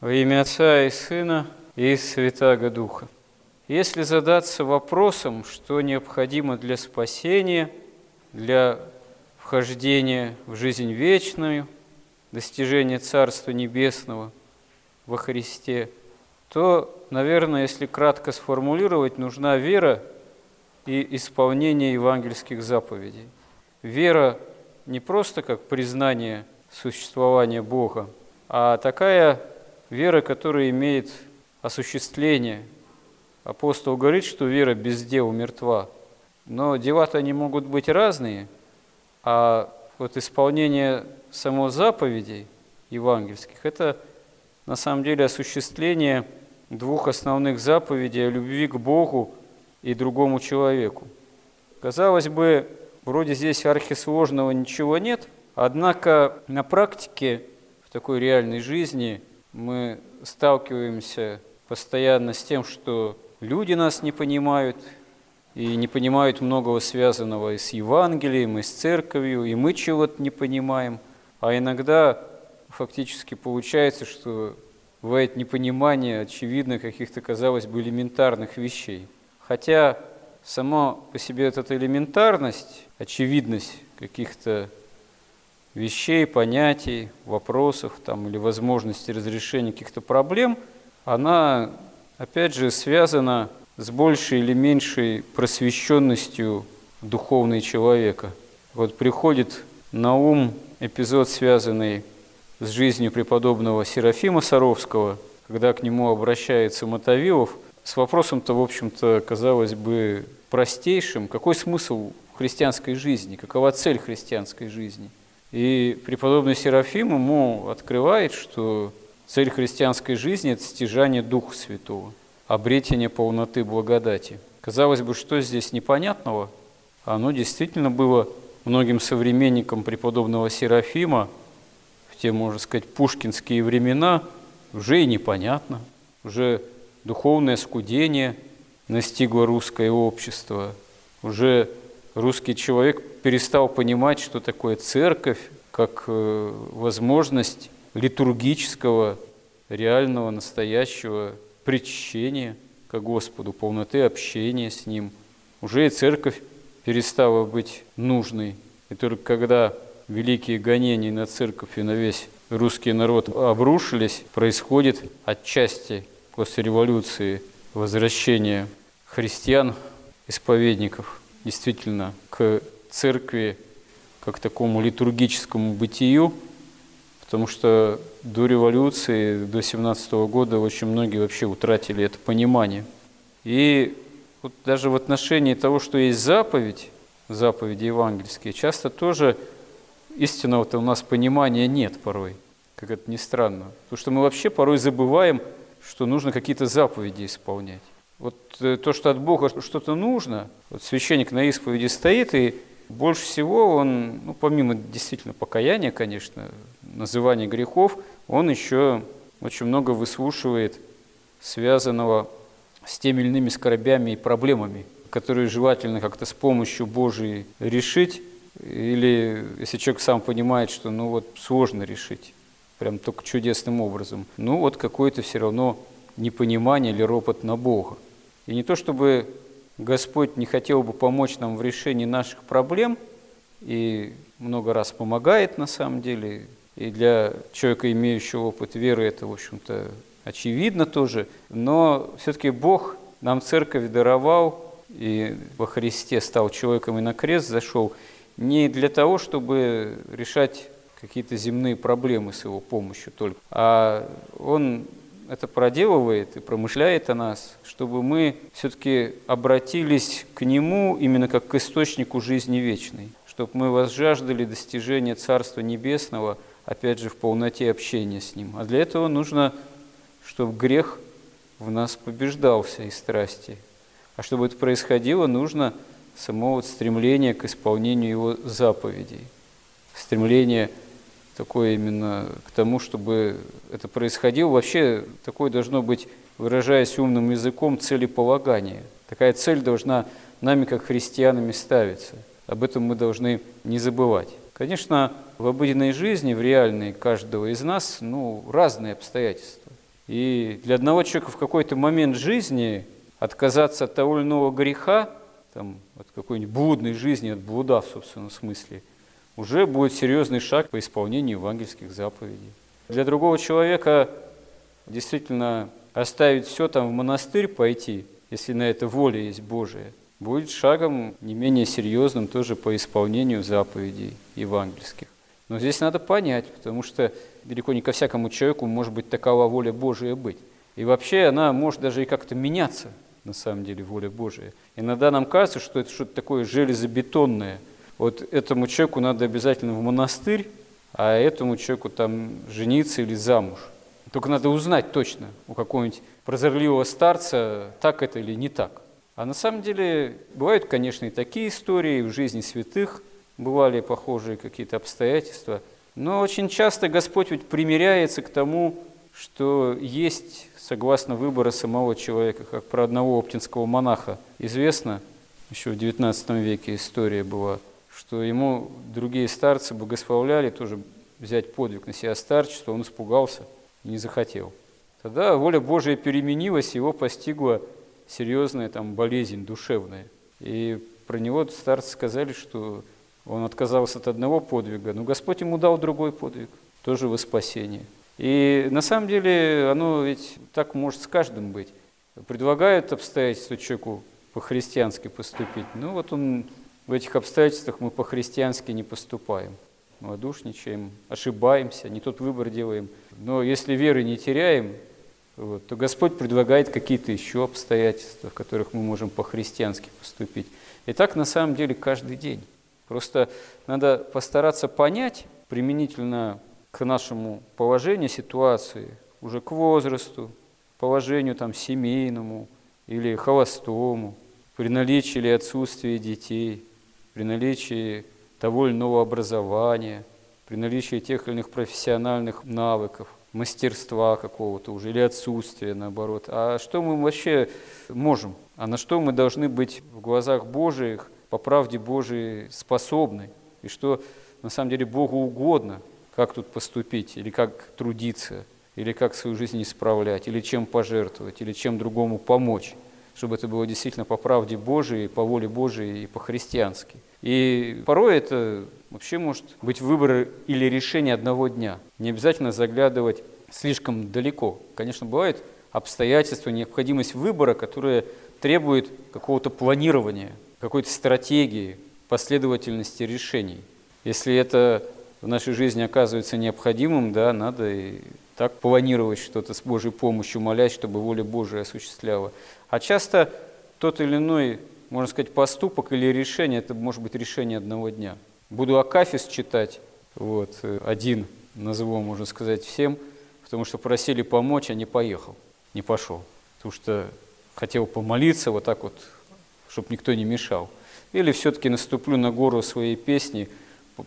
Во имя Отца и Сына и Святаго Духа. Если задаться вопросом, что необходимо для спасения, для вхождения в жизнь вечную, достижения Царства Небесного во Христе, то, наверное, если кратко сформулировать, нужна вера и исполнение евангельских заповедей. Вера не просто как признание существования Бога, а такая вера, которая имеет осуществление. Апостол говорит, что вера без дел мертва. Но дела-то они могут быть разные, а вот исполнение само заповедей евангельских – это на самом деле осуществление двух основных заповедей о любви к Богу и другому человеку. Казалось бы, вроде здесь архисложного ничего нет, однако на практике в такой реальной жизни мы сталкиваемся постоянно с тем, что люди нас не понимают, и не понимают многого связанного и с Евангелием, и с церковью, и мы чего-то не понимаем. А иногда фактически получается, что бывает непонимание, очевидно, каких-то, казалось бы, элементарных вещей. Хотя сама по себе эта элементарность, очевидность каких-то вещей, понятий, вопросов там, или возможности разрешения каких-то проблем, она, опять же, связана с большей или меньшей просвещенностью духовной человека. Вот приходит на ум эпизод, связанный с жизнью преподобного Серафима Саровского, когда к нему обращается Мотовилов с вопросом-то, в общем-то, казалось бы, простейшим, какой смысл христианской жизни, какова цель христианской жизни. И преподобный Серафим ему открывает, что цель христианской жизни – это стяжание Духа Святого, обретение полноты благодати. Казалось бы, что здесь непонятного? Оно действительно было многим современникам преподобного Серафима в те, можно сказать, пушкинские времена уже и непонятно, уже духовное скудение настигло русское общество, уже русский человек перестал понимать, что такое церковь, как э, возможность литургического, реального, настоящего причащения к Господу, полноты общения с Ним. Уже и церковь перестала быть нужной. И только когда великие гонения на церковь и на весь русский народ обрушились, происходит отчасти после революции возвращение христиан, исповедников, действительно, к церкви как такому литургическому бытию, потому что до революции, до 17 года очень многие вообще утратили это понимание. И вот даже в отношении того, что есть заповедь, заповеди евангельские, часто тоже истинного-то у нас понимания нет порой, как это ни странно. Потому что мы вообще порой забываем, что нужно какие-то заповеди исполнять. Вот э, то, что от Бога что-то нужно, вот священник на исповеди стоит, и больше всего он, ну, помимо действительно покаяния, конечно, называния грехов, он еще очень много выслушивает связанного с теми или иными скорбями и проблемами, которые желательно как-то с помощью Божией решить, или если человек сам понимает, что ну вот сложно решить, прям только чудесным образом, ну вот какое-то все равно непонимание или ропот на Бога. И не то чтобы Господь не хотел бы помочь нам в решении наших проблем, и много раз помогает на самом деле, и для человека, имеющего опыт веры, это, в общем-то, очевидно тоже, но все-таки Бог нам церковь даровал, и во Христе стал человеком и на крест зашел, не для того, чтобы решать какие-то земные проблемы с его помощью только, а Он это проделывает и промышляет о нас, чтобы мы все-таки обратились к Нему именно как к источнику жизни вечной, чтобы мы возжаждали достижения Царства Небесного, опять же, в полноте общения с Ним. А для этого нужно, чтобы грех в нас побеждался и страсти. А чтобы это происходило, нужно само вот стремление к исполнению Его заповедей, стремление – такое именно к тому, чтобы это происходило. Вообще такое должно быть, выражаясь умным языком, целеполагание. Такая цель должна нами, как христианами, ставиться. Об этом мы должны не забывать. Конечно, в обыденной жизни, в реальной каждого из нас, ну, разные обстоятельства. И для одного человека в какой-то момент жизни отказаться от того или иного греха, там, от какой-нибудь блудной жизни, от блуда в собственном смысле, уже будет серьезный шаг по исполнению евангельских заповедей. Для другого человека действительно оставить все там в монастырь пойти, если на это воля есть Божия, будет шагом не менее серьезным тоже по исполнению заповедей евангельских. Но здесь надо понять, потому что далеко не ко всякому человеку может быть такова воля Божия быть. И вообще она может даже и как-то меняться, на самом деле, воля Божия. Иногда нам кажется, что это что-то такое железобетонное. Вот этому человеку надо обязательно в монастырь, а этому человеку там жениться или замуж. Только надо узнать точно у какого-нибудь прозорливого старца, так это или не так. А на самом деле бывают, конечно, и такие истории в жизни святых, бывали похожие какие-то обстоятельства. Но очень часто Господь ведь примиряется к тому, что есть согласно выбора самого человека, как про одного оптинского монаха известно, еще в XIX веке история была, что ему другие старцы благословляли тоже взять подвиг на себя старчество, он испугался и не захотел. Тогда воля Божия переменилась, его постигла серьезная там болезнь душевная. И про него старцы сказали, что он отказался от одного подвига, но Господь ему дал другой подвиг, тоже во спасение. И на самом деле оно ведь так может с каждым быть. Предлагают обстоятельства человеку по-христиански поступить. Ну вот он в этих обстоятельствах мы по-христиански не поступаем. Малодушничаем, ошибаемся, не тот выбор делаем. Но если веры не теряем, вот, то Господь предлагает какие-то еще обстоятельства, в которых мы можем по-христиански поступить. И так на самом деле каждый день. Просто надо постараться понять применительно к нашему положению, ситуации, уже к возрасту, положению там семейному или холостому, при наличии или отсутствии детей, при наличии того или иного образования, при наличии тех или иных профессиональных навыков, мастерства какого-то уже или отсутствия, наоборот. А что мы вообще можем? А на что мы должны быть в глазах Божиих – по правде Божией способны, и что на самом деле Богу угодно, как тут поступить, или как трудиться, или как свою жизнь исправлять, или чем пожертвовать, или чем другому помочь, чтобы это было действительно по правде Божией, по воле Божией и по-христиански. И порой это вообще может быть выбор или решение одного дня. Не обязательно заглядывать слишком далеко. Конечно, бывают обстоятельства, необходимость выбора, которые требуют какого-то планирования, какой-то стратегии, последовательности решений. Если это в нашей жизни оказывается необходимым, да, надо и так планировать что-то с Божьей помощью, молясь, чтобы воля Божия осуществляла. А часто тот или иной, можно сказать, поступок или решение, это может быть решение одного дня. Буду Акафис читать, вот, один назову, можно сказать, всем, потому что просили помочь, а не поехал, не пошел. Потому что хотел помолиться вот так вот чтобы никто не мешал. Или все-таки наступлю на гору своей песни,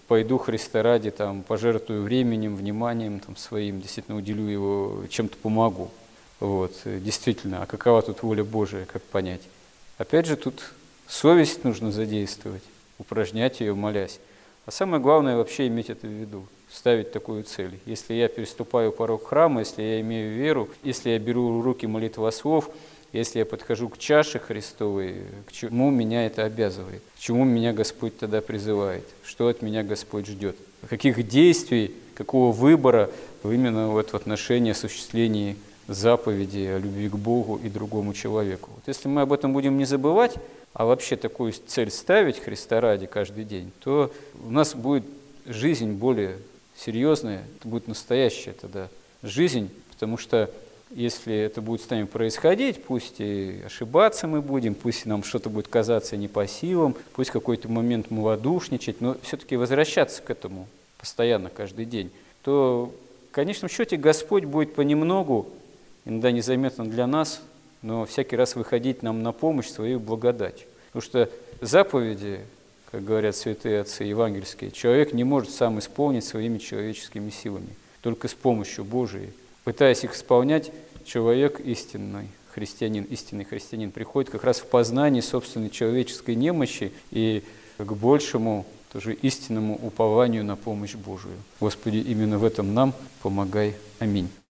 пойду Христа ради, там, пожертвую временем, вниманием там, своим, действительно уделю его, чем-то помогу. Вот, действительно, а какова тут воля Божия, как понять? Опять же, тут совесть нужно задействовать, упражнять ее, молясь. А самое главное вообще иметь это в виду, ставить такую цель. Если я переступаю порог храма, если я имею веру, если я беру руки молитвослов, слов, если я подхожу к чаше Христовой, к чему меня это обязывает? К чему меня Господь тогда призывает? Что от меня Господь ждет? Каких действий, какого выбора именно вот в отношении осуществления заповеди о любви к Богу и другому человеку? Вот если мы об этом будем не забывать, а вообще такую цель ставить Христа ради каждый день, то у нас будет жизнь более серьезная, это будет настоящая тогда жизнь, потому что если это будет с нами происходить, пусть и ошибаться мы будем, пусть нам что-то будет казаться не по силам, пусть какой-то момент малодушничать, но все-таки возвращаться к этому постоянно, каждый день, то в конечном счете Господь будет понемногу, иногда незаметно для нас, но всякий раз выходить нам на помощь своей благодать. Потому что заповеди, как говорят святые отцы евангельские, человек не может сам исполнить своими человеческими силами, только с помощью Божией пытаясь их исполнять, человек истинный, христианин, истинный христианин приходит как раз в познание собственной человеческой немощи и к большему, тоже истинному упованию на помощь Божию. Господи, именно в этом нам помогай. Аминь.